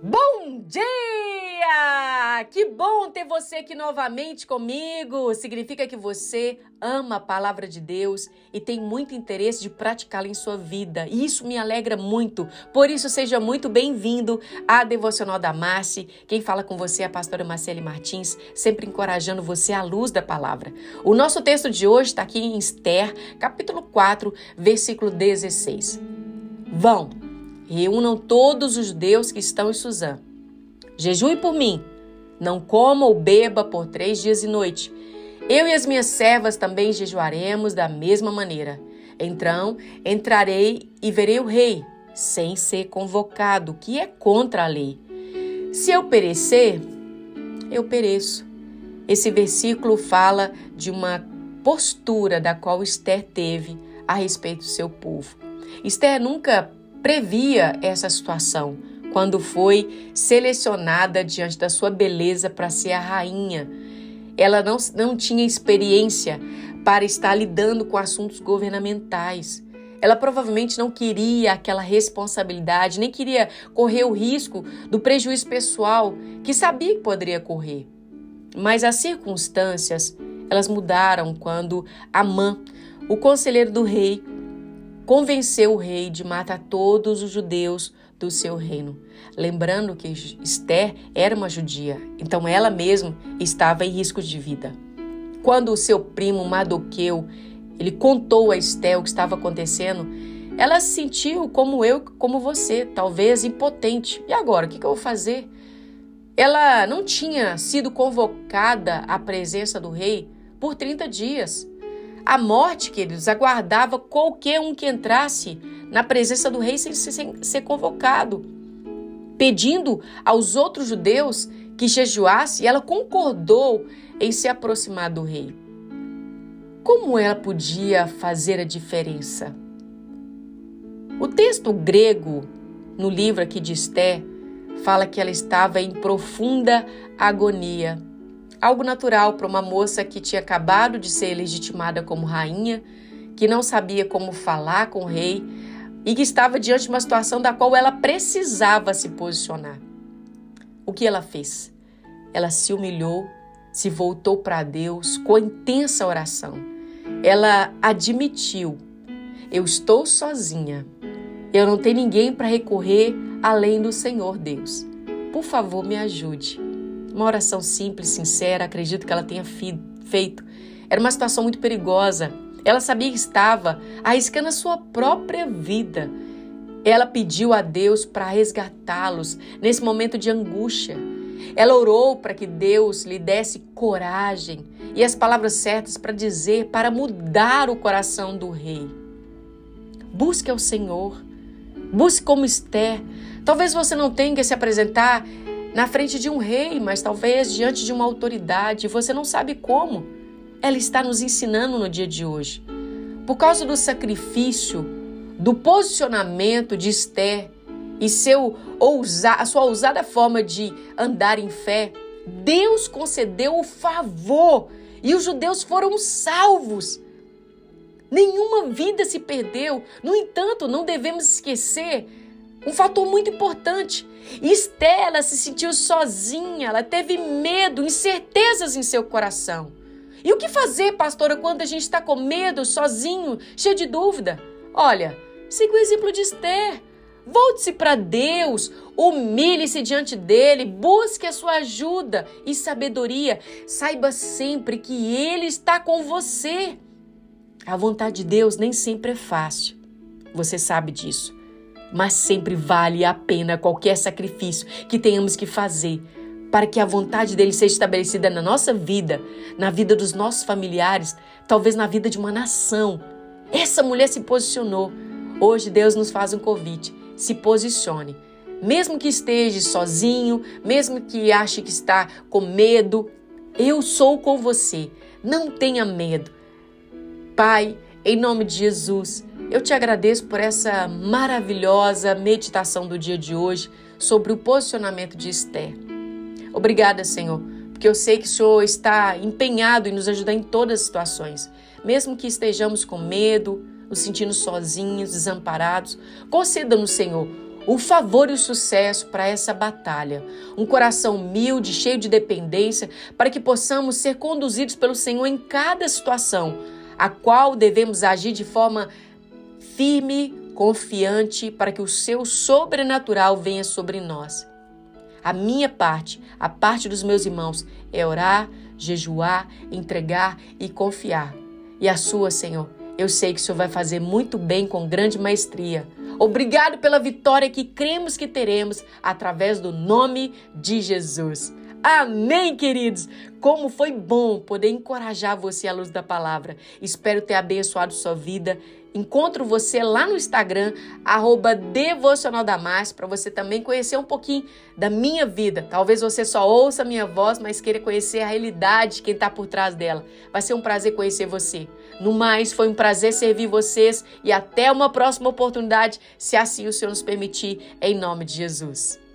Bom dia! Que bom ter você aqui novamente comigo. Significa que você ama a palavra de Deus e tem muito interesse de praticá-la em sua vida. E isso me alegra muito. Por isso, seja muito bem-vindo à Devocional da Marci. Quem fala com você é a pastora Marcele Martins, sempre encorajando você à luz da palavra. O nosso texto de hoje está aqui em Esther, capítulo 4, versículo 16. Vão Reúnam todos os judeus que estão em Suzã. Jejue por mim. Não coma ou beba por três dias e noite. Eu e as minhas servas também jejuaremos da mesma maneira. Então entrarei e verei o rei, sem ser convocado, que é contra a lei. Se eu perecer, eu pereço. Esse versículo fala de uma postura da qual Esther teve a respeito do seu povo. Esther nunca previa essa situação quando foi selecionada diante da sua beleza para ser a rainha. Ela não, não tinha experiência para estar lidando com assuntos governamentais. Ela provavelmente não queria aquela responsabilidade, nem queria correr o risco do prejuízo pessoal que sabia que poderia correr. Mas as circunstâncias, elas mudaram quando Amã, o conselheiro do rei, convenceu o rei de matar todos os judeus do seu reino. Lembrando que Esther era uma judia, então ela mesma estava em risco de vida. Quando o seu primo Madoqueu ele contou a Esther o que estava acontecendo, ela se sentiu como eu, como você, talvez impotente. E agora, o que eu vou fazer? Ela não tinha sido convocada à presença do rei por 30 dias. A morte, queridos, aguardava qualquer um que entrasse na presença do rei sem, ser convocado, pedindo aos outros judeus que jejuasse, e ela concordou em se aproximar do rei. Como ela podia fazer a diferença? O texto grego no livro aqui de Esté fala que ela estava em profunda agonia algo natural para uma moça que tinha acabado de ser legitimada como rainha, que não sabia como falar com o rei e que estava diante de uma situação da qual ela precisava se posicionar. O que ela fez? Ela se humilhou, se voltou para Deus com intensa oração. Ela admitiu: eu estou sozinha. Eu não tenho ninguém para recorrer além do Senhor Deus. Por favor, me ajude. Uma oração simples, sincera, acredito que ela tenha feito. Era uma situação muito perigosa. Ela sabia que estava arriscando a sua própria vida. Ela pediu a Deus para resgatá-los nesse momento de angústia. Ela orou para que Deus lhe desse coragem e as palavras certas para dizer, para mudar o coração do rei. Busque ao Senhor. Busque como Esther. Talvez você não tenha que se apresentar na frente de um rei, mas talvez diante de uma autoridade, você não sabe como. Ela está nos ensinando no dia de hoje. Por causa do sacrifício, do posicionamento de Esther e seu ousa, a sua ousada forma de andar em fé, Deus concedeu o favor e os judeus foram salvos. Nenhuma vida se perdeu. No entanto, não devemos esquecer um fator muito importante. Estela se sentiu sozinha, ela teve medo, incertezas em seu coração. E o que fazer, pastora, quando a gente está com medo, sozinho, cheio de dúvida? Olha, siga o exemplo de Esther. Volte-se para Deus, humilhe-se diante dele, busque a sua ajuda e sabedoria. Saiba sempre que ele está com você. A vontade de Deus nem sempre é fácil. Você sabe disso mas sempre vale a pena qualquer sacrifício que tenhamos que fazer para que a vontade dele seja estabelecida na nossa vida, na vida dos nossos familiares, talvez na vida de uma nação. Essa mulher se posicionou. Hoje Deus nos faz um convite. Se posicione. Mesmo que esteja sozinho, mesmo que ache que está com medo, eu sou com você. Não tenha medo. Pai, em nome de Jesus, eu te agradeço por essa maravilhosa meditação do dia de hoje sobre o posicionamento de Esther. Obrigada, Senhor, porque eu sei que o Senhor está empenhado em nos ajudar em todas as situações, mesmo que estejamos com medo, nos sentindo sozinhos, desamparados. Conceda-nos, Senhor, o favor e o sucesso para essa batalha. Um coração humilde, cheio de dependência, para que possamos ser conduzidos pelo Senhor em cada situação, a qual devemos agir de forma firme, confiante, para que o seu sobrenatural venha sobre nós. A minha parte, a parte dos meus irmãos, é orar, jejuar, entregar e confiar. E a sua, Senhor, eu sei que o Senhor vai fazer muito bem com grande maestria. Obrigado pela vitória que cremos que teremos através do nome de Jesus. Amém, queridos! Como foi bom poder encorajar você à luz da palavra. Espero ter abençoado sua vida Encontro você lá no Instagram, arroba Devocional para você também conhecer um pouquinho da minha vida. Talvez você só ouça a minha voz, mas queira conhecer a realidade, quem está por trás dela. Vai ser um prazer conhecer você. No mais, foi um prazer servir vocês e até uma próxima oportunidade, se assim o Senhor nos permitir, em nome de Jesus.